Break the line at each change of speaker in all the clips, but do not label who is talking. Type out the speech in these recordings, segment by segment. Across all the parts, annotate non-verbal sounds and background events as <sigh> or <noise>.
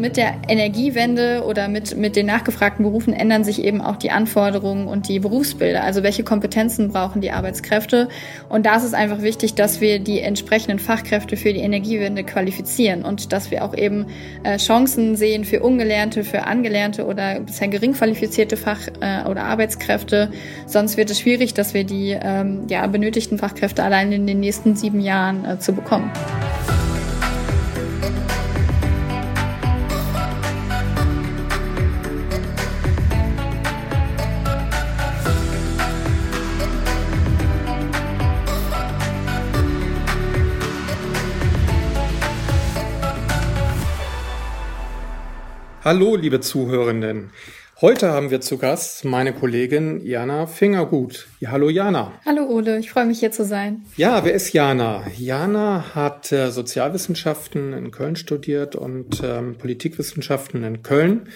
mit der Energiewende oder mit, mit den nachgefragten Berufen ändern sich eben auch die Anforderungen und die Berufsbilder. Also welche Kompetenzen brauchen die Arbeitskräfte? Und da ist es einfach wichtig, dass wir die entsprechenden Fachkräfte für die Energiewende qualifizieren und dass wir auch eben äh, Chancen sehen für Ungelernte, für Angelernte oder bisher gering qualifizierte Fach- äh, oder Arbeitskräfte. Sonst wird es schwierig, dass wir die ähm, ja, benötigten Fachkräfte allein in den nächsten sieben Jahren äh, zu bekommen.
Hallo, liebe Zuhörenden. Heute haben wir zu Gast meine Kollegin Jana Fingergut. Ja, hallo Jana.
Hallo Ole, ich freue mich hier zu sein.
Ja, wer ist Jana? Jana hat äh, Sozialwissenschaften in Köln studiert und ähm, Politikwissenschaften in Köln.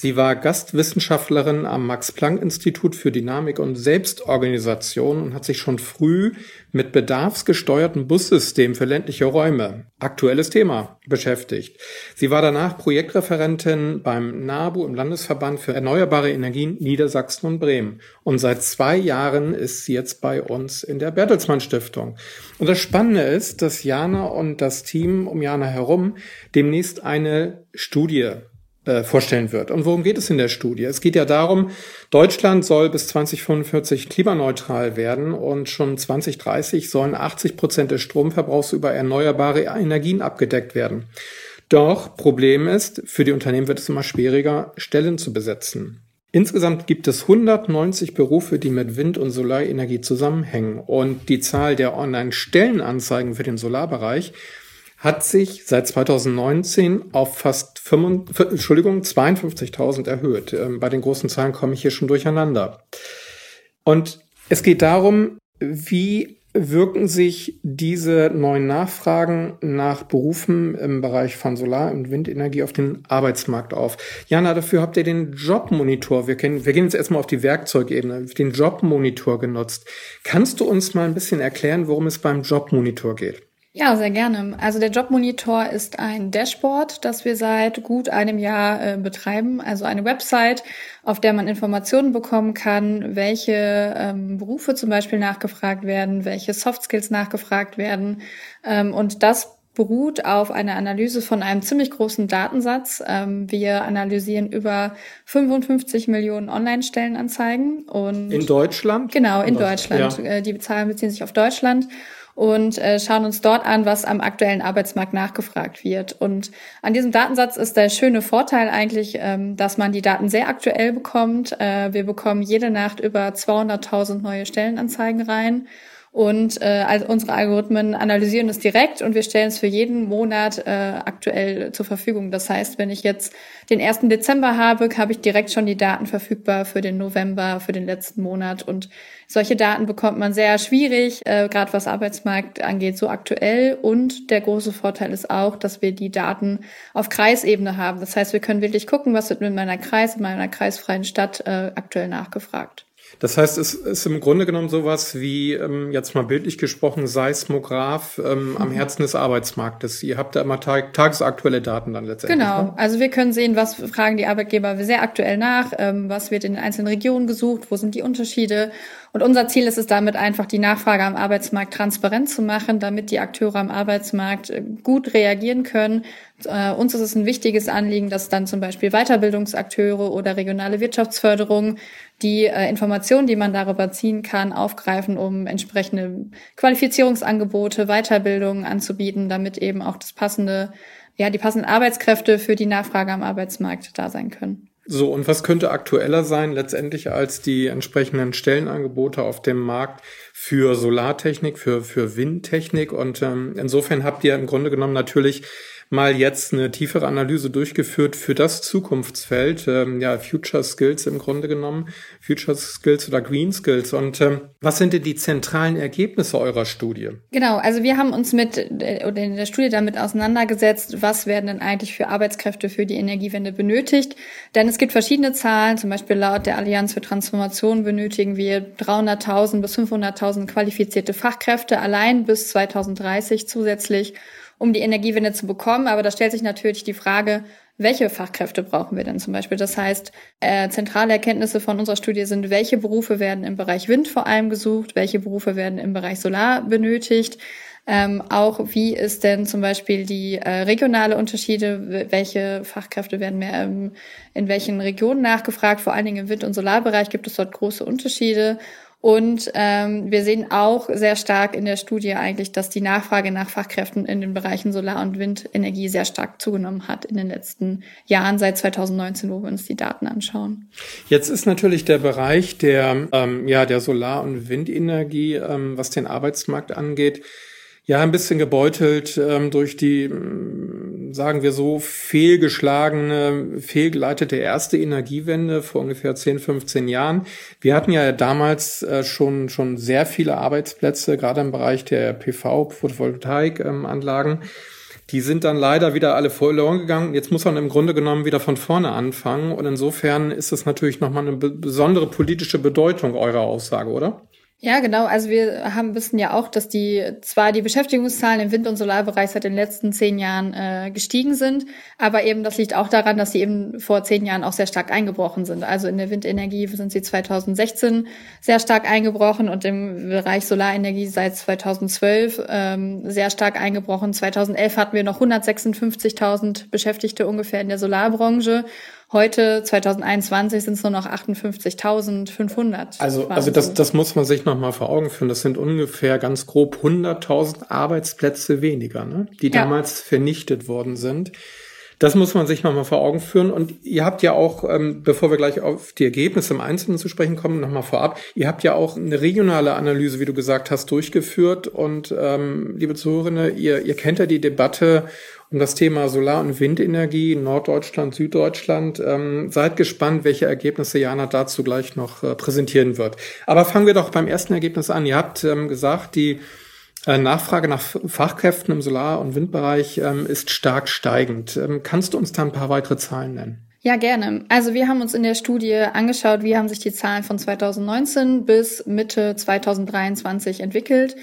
Sie war Gastwissenschaftlerin am Max-Planck-Institut für Dynamik und Selbstorganisation und hat sich schon früh mit bedarfsgesteuerten Bussystemen für ländliche Räume, aktuelles Thema, beschäftigt. Sie war danach Projektreferentin beim NABU im Landesverband für erneuerbare Energien Niedersachsen und Bremen. Und seit zwei Jahren ist sie jetzt bei uns in der Bertelsmann Stiftung. Und das Spannende ist, dass Jana und das Team um Jana herum demnächst eine Studie äh, vorstellen wird. Und worum geht es in der Studie? Es geht ja darum, Deutschland soll bis 2045 klimaneutral werden und schon 2030 sollen 80 Prozent des Stromverbrauchs über erneuerbare Energien abgedeckt werden. Doch Problem ist, für die Unternehmen wird es immer schwieriger, Stellen zu besetzen. Insgesamt gibt es 190 Berufe, die mit Wind- und Solarenergie zusammenhängen. Und die Zahl der Online-Stellenanzeigen für den Solarbereich hat sich seit 2019 auf fast 55, Entschuldigung, 52.000 erhöht. Ähm, bei den großen Zahlen komme ich hier schon durcheinander. Und es geht darum, wie wirken sich diese neuen Nachfragen nach Berufen im Bereich von Solar- und Windenergie auf den Arbeitsmarkt auf? Jana, dafür habt ihr den Jobmonitor, wir, kennen, wir gehen jetzt erstmal auf die Werkzeugebene, den Jobmonitor genutzt. Kannst du uns mal ein bisschen erklären, worum es beim Jobmonitor geht?
Ja, sehr gerne. Also der Jobmonitor ist ein Dashboard, das wir seit gut einem Jahr äh, betreiben. Also eine Website, auf der man Informationen bekommen kann, welche ähm, Berufe zum Beispiel nachgefragt werden, welche Soft Skills nachgefragt werden. Ähm, und das beruht auf einer Analyse von einem ziemlich großen Datensatz. Ähm, wir analysieren über 55 Millionen Online-Stellenanzeigen und
in Deutschland.
Genau, in Deutschland. Ja. Äh, die Zahlen beziehen sich auf Deutschland und äh, schauen uns dort an, was am aktuellen Arbeitsmarkt nachgefragt wird. Und an diesem Datensatz ist der schöne Vorteil eigentlich, ähm, dass man die Daten sehr aktuell bekommt. Äh, wir bekommen jede Nacht über 200.000 neue Stellenanzeigen rein und äh, also unsere Algorithmen analysieren es direkt und wir stellen es für jeden Monat äh, aktuell zur Verfügung. Das heißt, wenn ich jetzt den 1. Dezember habe, habe ich direkt schon die Daten verfügbar für den November, für den letzten Monat. Und solche Daten bekommt man sehr schwierig, äh, gerade was Arbeitsmarkt angeht, so aktuell. Und der große Vorteil ist auch, dass wir die Daten auf Kreisebene haben. Das heißt, wir können wirklich gucken, was wird mit meiner Kreis, in meiner kreisfreien Stadt äh, aktuell nachgefragt.
Das heißt, es ist im Grunde genommen sowas wie, ähm, jetzt mal bildlich gesprochen, Seismograph ähm, mhm. am Herzen des Arbeitsmarktes. Ihr habt da immer tag tagesaktuelle Daten dann letztendlich.
Genau, ne? also wir können sehen, was fragen die Arbeitgeber sehr aktuell nach, ähm, was wird in den einzelnen Regionen gesucht, wo sind die Unterschiede und unser Ziel ist es damit einfach, die Nachfrage am Arbeitsmarkt transparent zu machen, damit die Akteure am Arbeitsmarkt äh, gut reagieren können. Äh, uns ist es ein wichtiges Anliegen, dass dann zum Beispiel Weiterbildungsakteure oder regionale Wirtschaftsförderung die äh, Informationen, die man darüber ziehen kann, aufgreifen, um entsprechende Qualifizierungsangebote, Weiterbildungen anzubieten, damit eben auch das passende, ja, die passenden Arbeitskräfte für die Nachfrage am Arbeitsmarkt da sein können.
So, und was könnte aktueller sein letztendlich als die entsprechenden Stellenangebote auf dem Markt für Solartechnik, für, für Windtechnik? Und ähm, insofern habt ihr im Grunde genommen natürlich mal jetzt eine tiefere Analyse durchgeführt für das Zukunftsfeld, ähm, ja, Future Skills im Grunde genommen, Future Skills oder Green Skills. Und ähm, was sind denn die zentralen Ergebnisse eurer Studie?
Genau, also wir haben uns mit äh, oder in der Studie damit auseinandergesetzt, was werden denn eigentlich für Arbeitskräfte für die Energiewende benötigt. Denn es gibt verschiedene Zahlen, zum Beispiel laut der Allianz für Transformation benötigen wir 300.000 bis 500.000 qualifizierte Fachkräfte allein bis 2030 zusätzlich um die Energiewende zu bekommen. Aber da stellt sich natürlich die Frage, welche Fachkräfte brauchen wir denn zum Beispiel? Das heißt, äh, zentrale Erkenntnisse von unserer Studie sind, welche Berufe werden im Bereich Wind vor allem gesucht, welche Berufe werden im Bereich Solar benötigt. Ähm, auch wie ist denn zum Beispiel die äh, regionale Unterschiede, welche Fachkräfte werden mehr ähm, in welchen Regionen nachgefragt, vor allen Dingen im Wind- und Solarbereich gibt es dort große Unterschiede. Und ähm, wir sehen auch sehr stark in der Studie eigentlich, dass die Nachfrage nach Fachkräften in den Bereichen Solar- und Windenergie sehr stark zugenommen hat in den letzten Jahren, seit 2019, wo wir uns die Daten anschauen.
Jetzt ist natürlich der Bereich der, ähm, ja, der Solar- und Windenergie, ähm, was den Arbeitsmarkt angeht, ja ein bisschen gebeutelt ähm, durch die, sagen wir so, fehlgeschlagene, fehlgeleitete erste Energiewende vor ungefähr 10, 15 Jahren. Wir hatten ja damals äh, schon, schon sehr viele Arbeitsplätze, gerade im Bereich der PV-Photovoltaik-Anlagen. Ähm, die sind dann leider wieder alle verloren gegangen. Jetzt muss man im Grunde genommen wieder von vorne anfangen. Und insofern ist es natürlich nochmal eine besondere politische Bedeutung eurer Aussage, oder?
Ja, genau. Also wir haben wissen ja auch, dass die zwar die Beschäftigungszahlen im Wind- und Solarbereich seit den letzten zehn Jahren äh, gestiegen sind, aber eben das liegt auch daran, dass sie eben vor zehn Jahren auch sehr stark eingebrochen sind. Also in der Windenergie sind sie 2016 sehr stark eingebrochen und im Bereich Solarenergie seit 2012 ähm, sehr stark eingebrochen. 2011 hatten wir noch 156.000 Beschäftigte ungefähr in der Solarbranche Heute, 2021, sind es nur noch 58.500.
Also, also das, das muss man sich nochmal vor Augen führen. Das sind ungefähr ganz grob 100.000 Arbeitsplätze weniger, ne? die ja. damals vernichtet worden sind. Das muss man sich nochmal vor Augen führen. Und ihr habt ja auch, ähm, bevor wir gleich auf die Ergebnisse im Einzelnen zu sprechen kommen, nochmal vorab, ihr habt ja auch eine regionale Analyse, wie du gesagt hast, durchgeführt. Und ähm, liebe Zuhörerinnen, ihr, ihr kennt ja die Debatte um das Thema Solar- und Windenergie in Norddeutschland, Süddeutschland. Ähm, seid gespannt, welche Ergebnisse Jana dazu gleich noch äh, präsentieren wird. Aber fangen wir doch beim ersten Ergebnis an. Ihr habt ähm, gesagt, die äh, Nachfrage nach Fachkräften im Solar- und Windbereich ähm, ist stark steigend. Ähm, kannst du uns da ein paar weitere Zahlen nennen?
Ja, gerne. Also wir haben uns in der Studie angeschaut, wie haben sich die Zahlen von 2019 bis Mitte 2023 entwickelt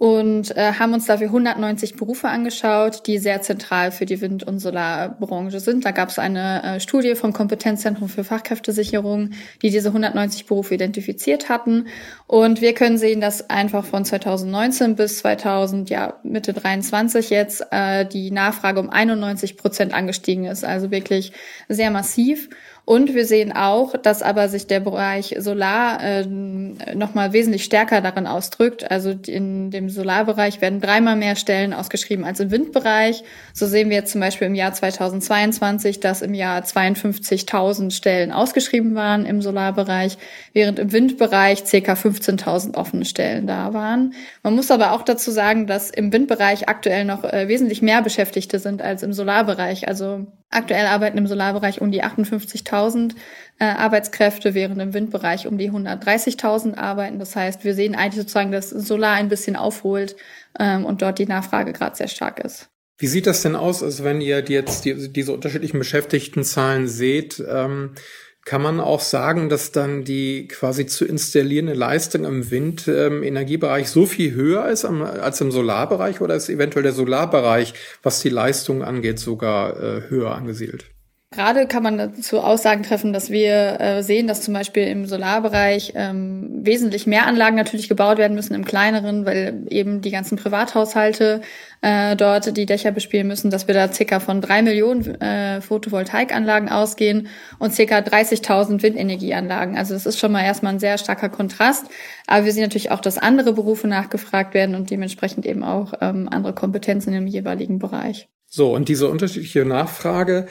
und äh, haben uns dafür 190 Berufe angeschaut, die sehr zentral für die Wind- und Solarbranche sind. Da gab es eine äh, Studie vom Kompetenzzentrum für Fachkräftesicherung, die diese 190 Berufe identifiziert hatten. Und wir können sehen, dass einfach von 2019 bis 2000, ja Mitte 23 jetzt äh, die Nachfrage um 91 Prozent angestiegen ist. Also wirklich sehr massiv. Und wir sehen auch, dass aber sich der Bereich Solar äh, nochmal wesentlich stärker darin ausdrückt. Also in dem Solarbereich werden dreimal mehr Stellen ausgeschrieben als im Windbereich. So sehen wir jetzt zum Beispiel im Jahr 2022, dass im Jahr 52.000 Stellen ausgeschrieben waren im Solarbereich, während im Windbereich ca. 15.000 offene Stellen da waren. Man muss aber auch dazu sagen, dass im Windbereich aktuell noch äh, wesentlich mehr Beschäftigte sind als im Solarbereich. Also Aktuell arbeiten im Solarbereich um die 58.000 äh, Arbeitskräfte, während im Windbereich um die 130.000 arbeiten. Das heißt, wir sehen eigentlich sozusagen, dass Solar ein bisschen aufholt ähm, und dort die Nachfrage gerade sehr stark ist.
Wie sieht das denn aus, also wenn ihr jetzt die, diese unterschiedlichen Beschäftigtenzahlen seht? Ähm, kann man auch sagen, dass dann die quasi zu installierende Leistung im Windenergiebereich ähm, so viel höher ist am, als im Solarbereich oder ist eventuell der Solarbereich, was die Leistung angeht, sogar äh, höher angesiedelt?
Gerade kann man dazu Aussagen treffen, dass wir äh, sehen, dass zum Beispiel im Solarbereich ähm, wesentlich mehr Anlagen natürlich gebaut werden müssen im kleineren, weil eben die ganzen Privathaushalte äh, dort die Dächer bespielen müssen, dass wir da circa von drei Millionen äh, Photovoltaikanlagen ausgehen und circa 30.000 Windenergieanlagen. Also das ist schon mal erstmal ein sehr starker Kontrast. Aber wir sehen natürlich auch, dass andere Berufe nachgefragt werden und dementsprechend eben auch ähm, andere Kompetenzen im jeweiligen Bereich.
So, und diese unterschiedliche Nachfrage,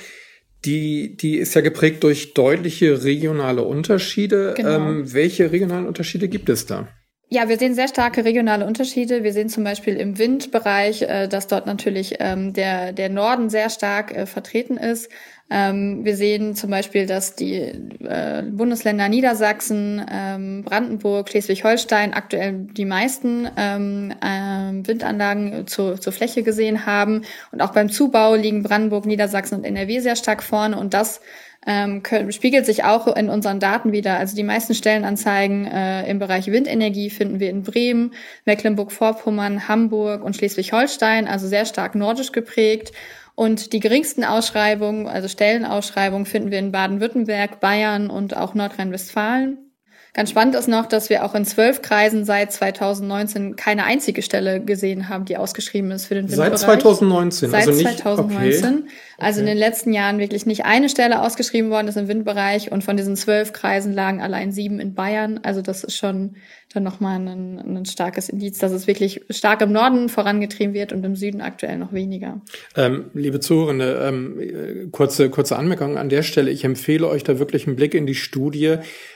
die, die ist ja geprägt durch deutliche regionale Unterschiede. Genau. Ähm, welche regionalen Unterschiede gibt es da?
Ja, wir sehen sehr starke regionale Unterschiede. Wir sehen zum Beispiel im Windbereich, äh, dass dort natürlich ähm, der, der Norden sehr stark äh, vertreten ist. Ähm, wir sehen zum Beispiel, dass die äh, Bundesländer Niedersachsen, ähm, Brandenburg, Schleswig-Holstein aktuell die meisten Windanlagen zu, zur Fläche gesehen haben. Und auch beim Zubau liegen Brandenburg, Niedersachsen und NRW sehr stark vorne. Und das ähm, spiegelt sich auch in unseren Daten wieder. Also die meisten Stellenanzeigen äh, im Bereich Windenergie finden wir in Bremen, Mecklenburg-Vorpommern, Hamburg und Schleswig-Holstein, also sehr stark nordisch geprägt. Und die geringsten Ausschreibungen, also Stellenausschreibungen, finden wir in Baden-Württemberg, Bayern und auch Nordrhein-Westfalen. Ganz spannend ist noch, dass wir auch in zwölf Kreisen seit 2019 keine einzige Stelle gesehen haben, die ausgeschrieben ist für den
Windbereich. Seit 2019?
Seit also nicht, 2019. Okay. Also okay. in den letzten Jahren wirklich nicht eine Stelle ausgeschrieben worden ist im Windbereich und von diesen zwölf Kreisen lagen allein sieben in Bayern. Also das ist schon dann nochmal ein, ein starkes Indiz, dass es wirklich stark im Norden vorangetrieben wird und im Süden aktuell noch weniger.
Ähm, liebe Zuhörende, ähm, kurze, kurze Anmerkung an der Stelle. Ich empfehle euch da wirklich einen Blick in die Studie,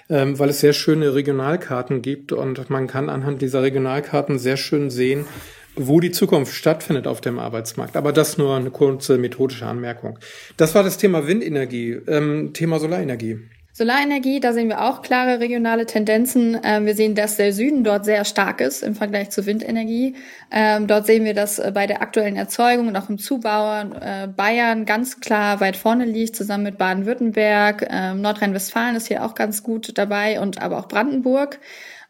ähm, weil es sehr schöne Regionalkarten gibt und man kann anhand dieser Regionalkarten sehr schön sehen, wo die Zukunft stattfindet auf dem Arbeitsmarkt. Aber das nur eine kurze methodische Anmerkung. Das war das Thema Windenergie, ähm, Thema Solarenergie.
Solarenergie, da sehen wir auch klare regionale Tendenzen. Ähm, wir sehen, dass der Süden dort sehr stark ist im Vergleich zur Windenergie. Ähm, dort sehen wir, dass äh, bei der aktuellen Erzeugung und auch im Zubau äh, Bayern ganz klar weit vorne liegt, zusammen mit Baden-Württemberg. Ähm, Nordrhein-Westfalen ist hier auch ganz gut dabei und aber auch Brandenburg.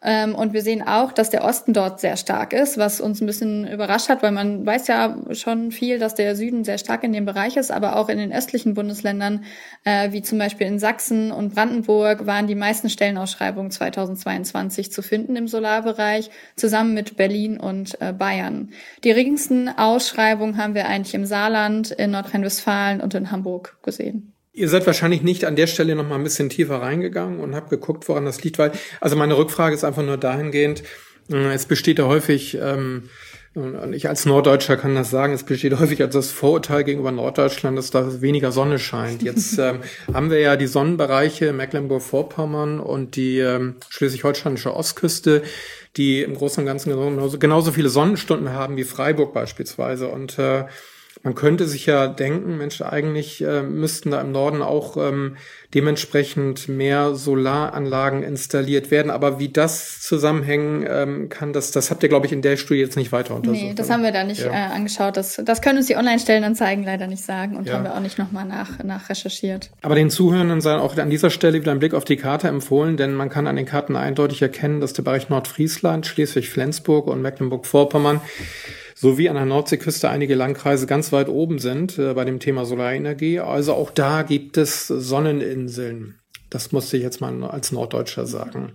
Ähm, und wir sehen auch, dass der Osten dort sehr stark ist, was uns ein bisschen überrascht hat, weil man weiß ja schon viel, dass der Süden sehr stark in dem Bereich ist, aber auch in den östlichen Bundesländern, äh, wie zum Beispiel in Sachsen und Brandenburg, waren die meisten Stellenausschreibungen 2022 zu finden im Solarbereich, zusammen mit Berlin und äh, Bayern. Die geringsten Ausschreibungen haben wir eigentlich im Saarland, in Nordrhein-Westfalen und in Hamburg gesehen.
Ihr seid wahrscheinlich nicht an der Stelle noch mal ein bisschen tiefer reingegangen und habt geguckt, woran das liegt, weil, also meine Rückfrage ist einfach nur dahingehend, äh, es besteht ja häufig, ähm, und ich als Norddeutscher kann das sagen, es besteht häufig als das Vorurteil gegenüber Norddeutschland, dass da weniger Sonne scheint. Jetzt <laughs> ähm, haben wir ja die Sonnenbereiche Mecklenburg-Vorpommern und die ähm, schleswig-holsteinische Ostküste, die im Großen und Ganzen genauso, genauso viele Sonnenstunden haben wie Freiburg beispielsweise. Und äh, man könnte sich ja denken, Mensch, eigentlich äh, müssten da im Norden auch ähm, dementsprechend mehr Solaranlagen installiert werden. Aber wie das zusammenhängen ähm, kann, das, das habt ihr, glaube ich, in der Studie jetzt nicht weiter untersucht. Nee,
das haben wir da nicht ja. äh, angeschaut. Das, das können uns die Online-Stellenanzeigen leider nicht sagen und ja. haben wir auch nicht nochmal nach, nach recherchiert.
Aber den Zuhörenden sei auch an dieser Stelle wieder ein Blick auf die Karte empfohlen, denn man kann an den Karten eindeutig erkennen, dass der Bereich Nordfriesland, Schleswig-Flensburg und Mecklenburg-Vorpommern sowie an der Nordseeküste einige Landkreise ganz weit oben sind äh, bei dem Thema Solarenergie. Also auch da gibt es Sonneninseln. Das musste ich jetzt mal als Norddeutscher sagen.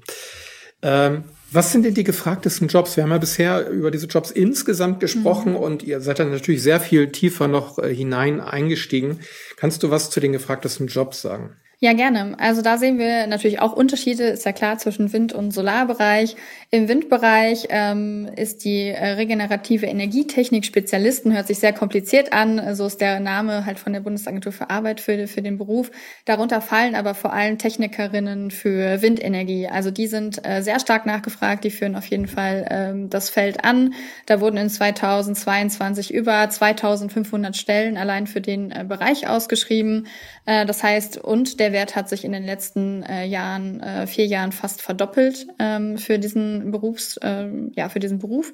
Ähm, was sind denn die gefragtesten Jobs? Wir haben ja bisher über diese Jobs insgesamt gesprochen mhm. und ihr seid dann natürlich sehr viel tiefer noch äh, hinein eingestiegen. Kannst du was zu den gefragtesten Jobs sagen?
Ja, gerne. Also da sehen wir natürlich auch Unterschiede, ist ja klar, zwischen Wind- und Solarbereich. Im Windbereich ähm, ist die äh, regenerative Energietechnik Spezialisten, hört sich sehr kompliziert an. So ist der Name halt von der Bundesagentur für Arbeit für, für den Beruf. Darunter fallen aber vor allem Technikerinnen für Windenergie. Also die sind äh, sehr stark nachgefragt, die führen auf jeden Fall ähm, das Feld an. Da wurden in 2022 über 2500 Stellen allein für den äh, Bereich ausgeschrieben. Äh, das heißt, und der Wert hat sich in den letzten äh, Jahren, äh, vier Jahren fast verdoppelt ähm, für diesen Berufs, äh, ja, für diesen Beruf.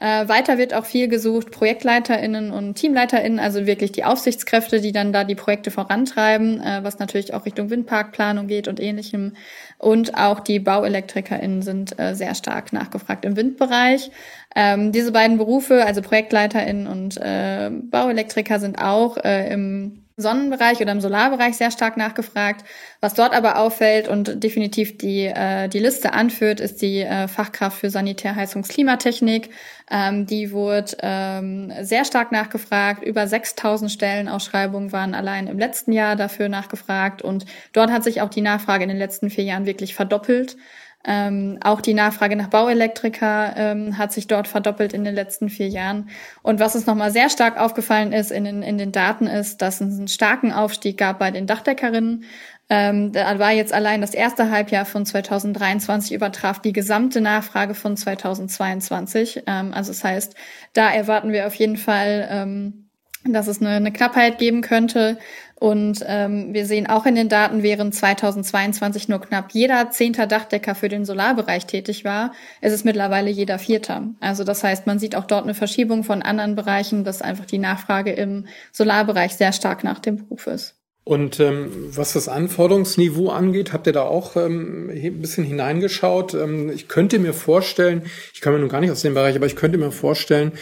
Äh, weiter wird auch viel gesucht, ProjektleiterInnen und TeamleiterInnen, also wirklich die Aufsichtskräfte, die dann da die Projekte vorantreiben, äh, was natürlich auch Richtung Windparkplanung geht und ähnlichem. Und auch die BauelektrikerInnen sind äh, sehr stark nachgefragt im Windbereich. Ähm, diese beiden Berufe, also ProjektleiterInnen und äh, Bauelektriker, sind auch äh, im Sonnenbereich oder im Solarbereich sehr stark nachgefragt. Was dort aber auffällt und definitiv die, äh, die Liste anführt, ist die äh, Fachkraft für Sanitär, Heizungs, Klimatechnik. Ähm, die wurde ähm, sehr stark nachgefragt. Über 6000 Stellenausschreibungen waren allein im letzten Jahr dafür nachgefragt. Und dort hat sich auch die Nachfrage in den letzten vier Jahren wirklich verdoppelt. Ähm, auch die Nachfrage nach Bauelektriker ähm, hat sich dort verdoppelt in den letzten vier Jahren. Und was uns nochmal sehr stark aufgefallen ist in den, in den Daten ist, dass es einen starken Aufstieg gab bei den Dachdeckerinnen. Ähm, da war jetzt allein das erste Halbjahr von 2023 übertraf die gesamte Nachfrage von 2022. Ähm, also das heißt, da erwarten wir auf jeden Fall, ähm, dass es eine, eine Knappheit geben könnte. Und ähm, wir sehen auch in den Daten, während 2022 nur knapp jeder zehnter Dachdecker für den Solarbereich tätig war, ist es mittlerweile jeder vierter. Also das heißt, man sieht auch dort eine Verschiebung von anderen Bereichen, dass einfach die Nachfrage im Solarbereich sehr stark nach dem Beruf ist.
Und ähm, was das Anforderungsniveau angeht, habt ihr da auch ähm, ein bisschen hineingeschaut? Ähm, ich könnte mir vorstellen, ich komme nun gar nicht aus dem Bereich, aber ich könnte mir vorstellen,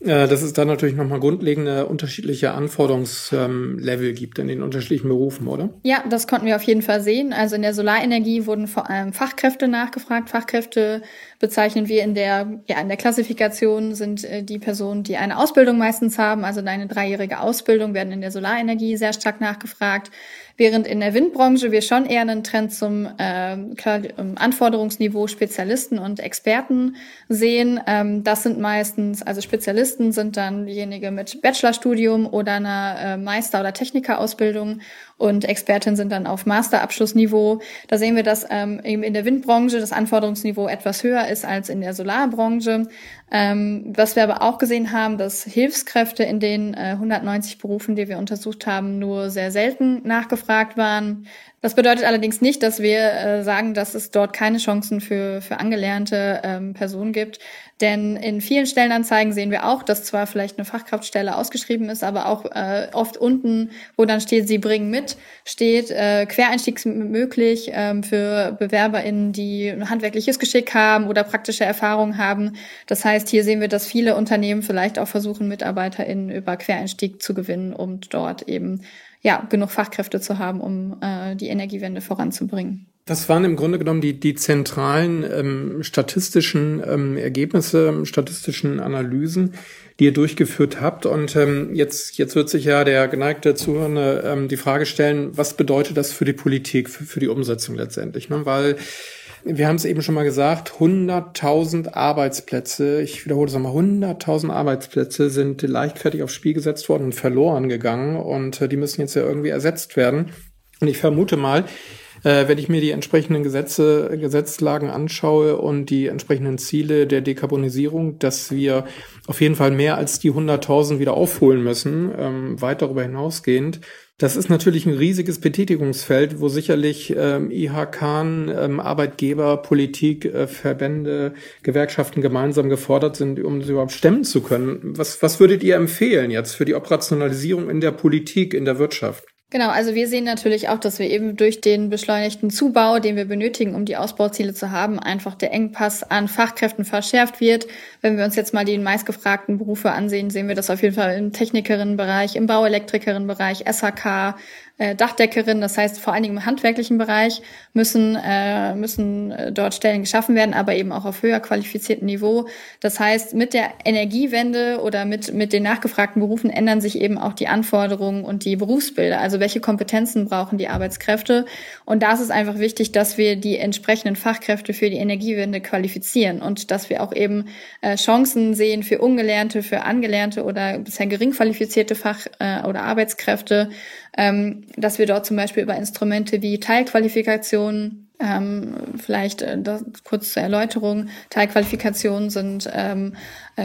dass es da natürlich nochmal grundlegende unterschiedliche Anforderungslevel gibt in den unterschiedlichen Berufen, oder?
Ja, das konnten wir auf jeden Fall sehen. Also in der Solarenergie wurden vor allem Fachkräfte nachgefragt. Fachkräfte bezeichnen wir in der, ja, in der Klassifikation sind äh, die Personen, die eine Ausbildung meistens haben, also eine dreijährige Ausbildung, werden in der Solarenergie sehr stark nachgefragt. Während in der Windbranche wir schon eher einen Trend zum äh, Anforderungsniveau Spezialisten und Experten sehen. Ähm, das sind meistens, also Spezialisten sind dann diejenigen mit Bachelorstudium oder einer äh, Meister- oder Technikerausbildung und Expertin sind dann auf Masterabschlussniveau. Da sehen wir, dass ähm, eben in der Windbranche das Anforderungsniveau etwas höher ist als in der Solarbranche. Ähm, was wir aber auch gesehen haben, dass Hilfskräfte in den äh, 190 Berufen, die wir untersucht haben, nur sehr selten nachgefragt waren. Das bedeutet allerdings nicht, dass wir äh, sagen, dass es dort keine Chancen für, für angelernte ähm, Personen gibt. Denn in vielen Stellenanzeigen sehen wir auch, dass zwar vielleicht eine Fachkraftstelle ausgeschrieben ist, aber auch äh, oft unten, wo dann steht, sie bringen mit, steht äh, Quereinstieg möglich ähm, für BewerberInnen, die ein handwerkliches Geschick haben oder praktische Erfahrung haben. Das heißt, hier sehen wir, dass viele Unternehmen vielleicht auch versuchen, MitarbeiterInnen über Quereinstieg zu gewinnen, um dort eben ja genug Fachkräfte zu haben, um äh, die Energiewende voranzubringen.
Das waren im Grunde genommen die, die zentralen ähm, statistischen ähm, Ergebnisse, statistischen Analysen, die ihr durchgeführt habt. Und ähm, jetzt, jetzt wird sich ja der geneigte Zuhörende ähm, die Frage stellen, was bedeutet das für die Politik, für, für die Umsetzung letztendlich? Ne? Weil wir haben es eben schon mal gesagt, 100.000 Arbeitsplätze, ich wiederhole es nochmal, 100.000 Arbeitsplätze sind leichtfertig aufs Spiel gesetzt worden und verloren gegangen. Und äh, die müssen jetzt ja irgendwie ersetzt werden. Und ich vermute mal, äh, wenn ich mir die entsprechenden Gesetze, Gesetzlagen anschaue und die entsprechenden Ziele der Dekarbonisierung, dass wir auf jeden Fall mehr als die 100.000 wieder aufholen müssen, ähm, weit darüber hinausgehend. Das ist natürlich ein riesiges Betätigungsfeld, wo sicherlich ähm, IHK, ähm, Arbeitgeber, Politik, äh, Verbände, Gewerkschaften gemeinsam gefordert sind, um sie überhaupt stemmen zu können. Was, was würdet ihr empfehlen jetzt für die Operationalisierung in der Politik, in der Wirtschaft?
Genau, also wir sehen natürlich auch, dass wir eben durch den beschleunigten Zubau, den wir benötigen, um die Ausbauziele zu haben, einfach der Engpass an Fachkräften verschärft wird. Wenn wir uns jetzt mal die meistgefragten Berufe ansehen, sehen wir das auf jeden Fall im Technikerinnenbereich, im Bauelektrikerinnenbereich, SHK, äh, Dachdeckerin, das heißt vor allen Dingen im handwerklichen Bereich müssen, äh, müssen äh, dort Stellen geschaffen werden, aber eben auch auf höher qualifiziertem Niveau. Das heißt, mit der Energiewende oder mit, mit den nachgefragten Berufen ändern sich eben auch die Anforderungen und die Berufsbilder. Also welche Kompetenzen brauchen die Arbeitskräfte? Und da ist es einfach wichtig, dass wir die entsprechenden Fachkräfte für die Energiewende qualifizieren und dass wir auch eben äh, Chancen sehen für ungelernte, für angelernte oder bisher gering qualifizierte Fach- äh, oder Arbeitskräfte, ähm, dass wir dort zum Beispiel über Instrumente wie Teilqualifikationen ähm, vielleicht äh, das, kurz zur Erläuterung. Teilqualifikationen sind ähm, äh,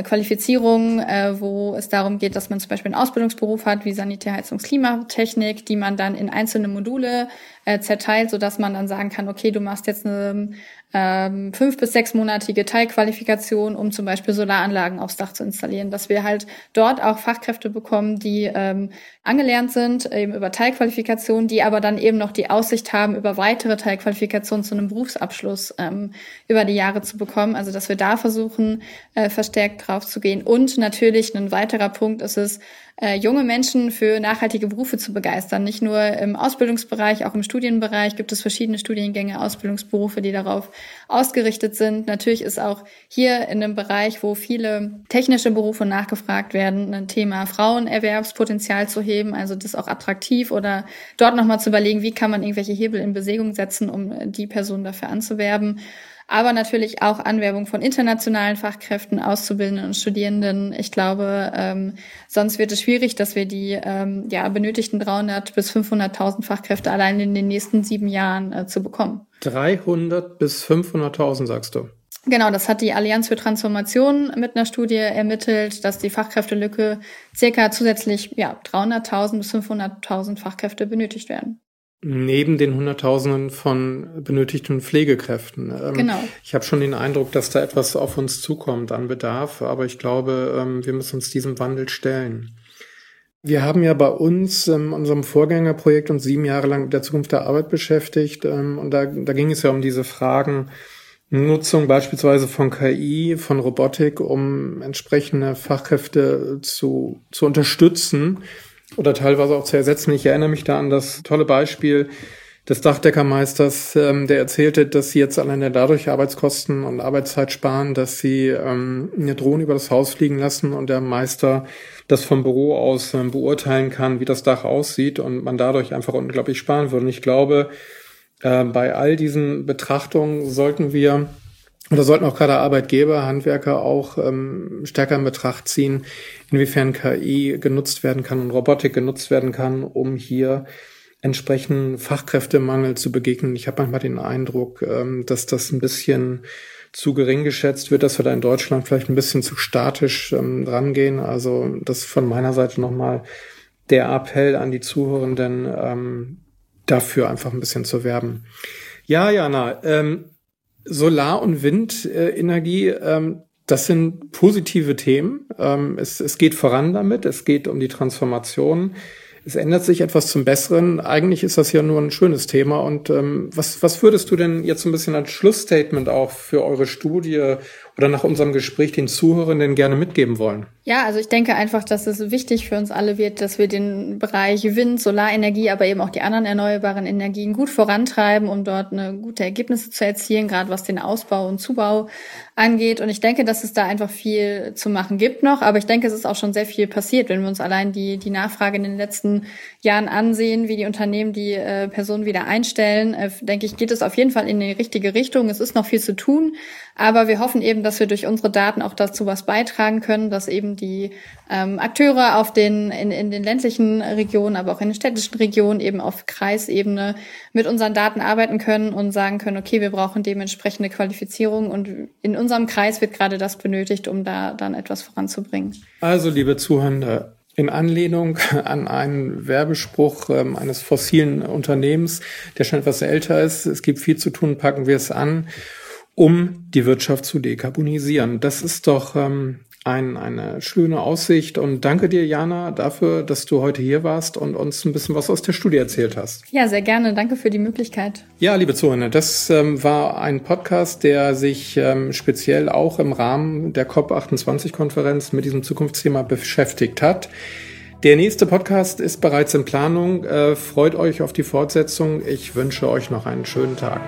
Qualifizierungen, äh, wo es darum geht, dass man zum Beispiel einen Ausbildungsberuf hat, wie Sanitär, Heizungs, Klimatechnik, die man dann in einzelne Module äh, zerteilt, so dass man dann sagen kann, okay, du machst jetzt eine ähm, fünf- bis sechsmonatige Teilqualifikation, um zum Beispiel Solaranlagen aufs Dach zu installieren, dass wir halt dort auch Fachkräfte bekommen, die ähm, angelernt sind, eben über Teilqualifikation, die aber dann eben noch die Aussicht haben, über weitere Teilqualifikationen zu einem Berufsabschluss ähm, über die Jahre zu bekommen. Also dass wir da versuchen, äh, verstärkt drauf zu gehen. Und natürlich ein weiterer Punkt ist es, äh, junge Menschen für nachhaltige Berufe zu begeistern. Nicht nur im Ausbildungsbereich, auch im Studienbereich gibt es verschiedene Studiengänge, Ausbildungsberufe, die darauf ausgerichtet sind. Natürlich ist auch hier in einem Bereich, wo viele technische Berufe nachgefragt werden, ein Thema Frauenerwerbspotenzial zu heben, also das auch attraktiv oder dort nochmal zu überlegen, wie kann man irgendwelche Hebel in Bewegung setzen, um die Person dafür anzuwerben aber natürlich auch Anwerbung von internationalen Fachkräften, Auszubildenden und Studierenden. Ich glaube, ähm, sonst wird es schwierig, dass wir die ähm, ja, benötigten 300 bis 500.000 Fachkräfte allein in den nächsten sieben Jahren äh, zu bekommen.
300 bis 500.000, sagst du?
Genau, das hat die Allianz für Transformation mit einer Studie ermittelt, dass die Fachkräftelücke circa zusätzlich ja, 300.000 bis 500.000 Fachkräfte benötigt werden.
Neben den Hunderttausenden von benötigten Pflegekräften. Ähm, genau. Ich habe schon den Eindruck, dass da etwas auf uns zukommt an Bedarf, aber ich glaube, ähm, wir müssen uns diesem Wandel stellen. Wir haben ja bei uns in ähm, unserem Vorgängerprojekt uns sieben Jahre lang mit der Zukunft der Arbeit beschäftigt und da, da ging es ja um diese Fragen, Nutzung beispielsweise von KI, von Robotik, um entsprechende Fachkräfte zu, zu unterstützen oder teilweise auch zu ersetzen. Ich erinnere mich da an das tolle Beispiel des Dachdeckermeisters, ähm, der erzählte, dass sie jetzt alleine dadurch Arbeitskosten und Arbeitszeit sparen, dass sie ähm, eine Drohne über das Haus fliegen lassen und der Meister das vom Büro aus ähm, beurteilen kann, wie das Dach aussieht und man dadurch einfach unglaublich sparen würde. Und ich glaube, äh, bei all diesen Betrachtungen sollten wir oder sollten auch gerade Arbeitgeber, Handwerker auch ähm, stärker in Betracht ziehen, inwiefern KI genutzt werden kann und Robotik genutzt werden kann, um hier entsprechend Fachkräftemangel zu begegnen. Ich habe manchmal den Eindruck, ähm, dass das ein bisschen zu gering geschätzt wird, dass wir da in Deutschland vielleicht ein bisschen zu statisch ähm, rangehen. Also das von meiner Seite nochmal der Appell an die Zuhörenden, ähm, dafür einfach ein bisschen zu werben. Ja, Jana, ähm, Solar- und Windenergie, ähm, das sind positive Themen. Ähm, es, es geht voran damit, es geht um die Transformation es ändert sich etwas zum Besseren. Eigentlich ist das ja nur ein schönes Thema. Und ähm, was, was würdest du denn jetzt ein bisschen als Schlussstatement auch für eure Studie oder nach unserem Gespräch den Zuhörenden gerne mitgeben wollen?
Ja, also ich denke einfach, dass es wichtig für uns alle wird, dass wir den Bereich Wind, Solarenergie, aber eben auch die anderen erneuerbaren Energien gut vorantreiben, um dort eine gute Ergebnisse zu erzielen, gerade was den Ausbau und Zubau angeht. Und ich denke, dass es da einfach viel zu machen gibt noch. Aber ich denke, es ist auch schon sehr viel passiert, wenn wir uns allein die, die Nachfrage in den letzten Jahren ansehen, wie die Unternehmen die äh, Personen wieder einstellen. Äh, denke ich, geht es auf jeden Fall in die richtige Richtung. Es ist noch viel zu tun. Aber wir hoffen eben, dass wir durch unsere Daten auch dazu was beitragen können, dass eben die ähm, Akteure auf den, in, in den ländlichen Regionen, aber auch in den städtischen Regionen eben auf Kreisebene mit unseren Daten arbeiten können und sagen können, okay, wir brauchen dementsprechende Qualifizierung und in unserem Kreis wird gerade das benötigt, um da dann etwas voranzubringen.
Also, liebe Zuhörer, in Anlehnung an einen Werbespruch ähm, eines fossilen Unternehmens, der schon etwas älter ist. Es gibt viel zu tun, packen wir es an um die Wirtschaft zu dekarbonisieren. Das ist doch ähm, ein, eine schöne Aussicht und danke dir, Jana, dafür, dass du heute hier warst und uns ein bisschen was aus der Studie erzählt hast.
Ja, sehr gerne. Danke für die Möglichkeit.
Ja, liebe Zuhörer, das ähm, war ein Podcast, der sich ähm, speziell auch im Rahmen der COP28-Konferenz mit diesem Zukunftsthema beschäftigt hat. Der nächste Podcast ist bereits in Planung. Äh, freut euch auf die Fortsetzung. Ich wünsche euch noch einen schönen Tag.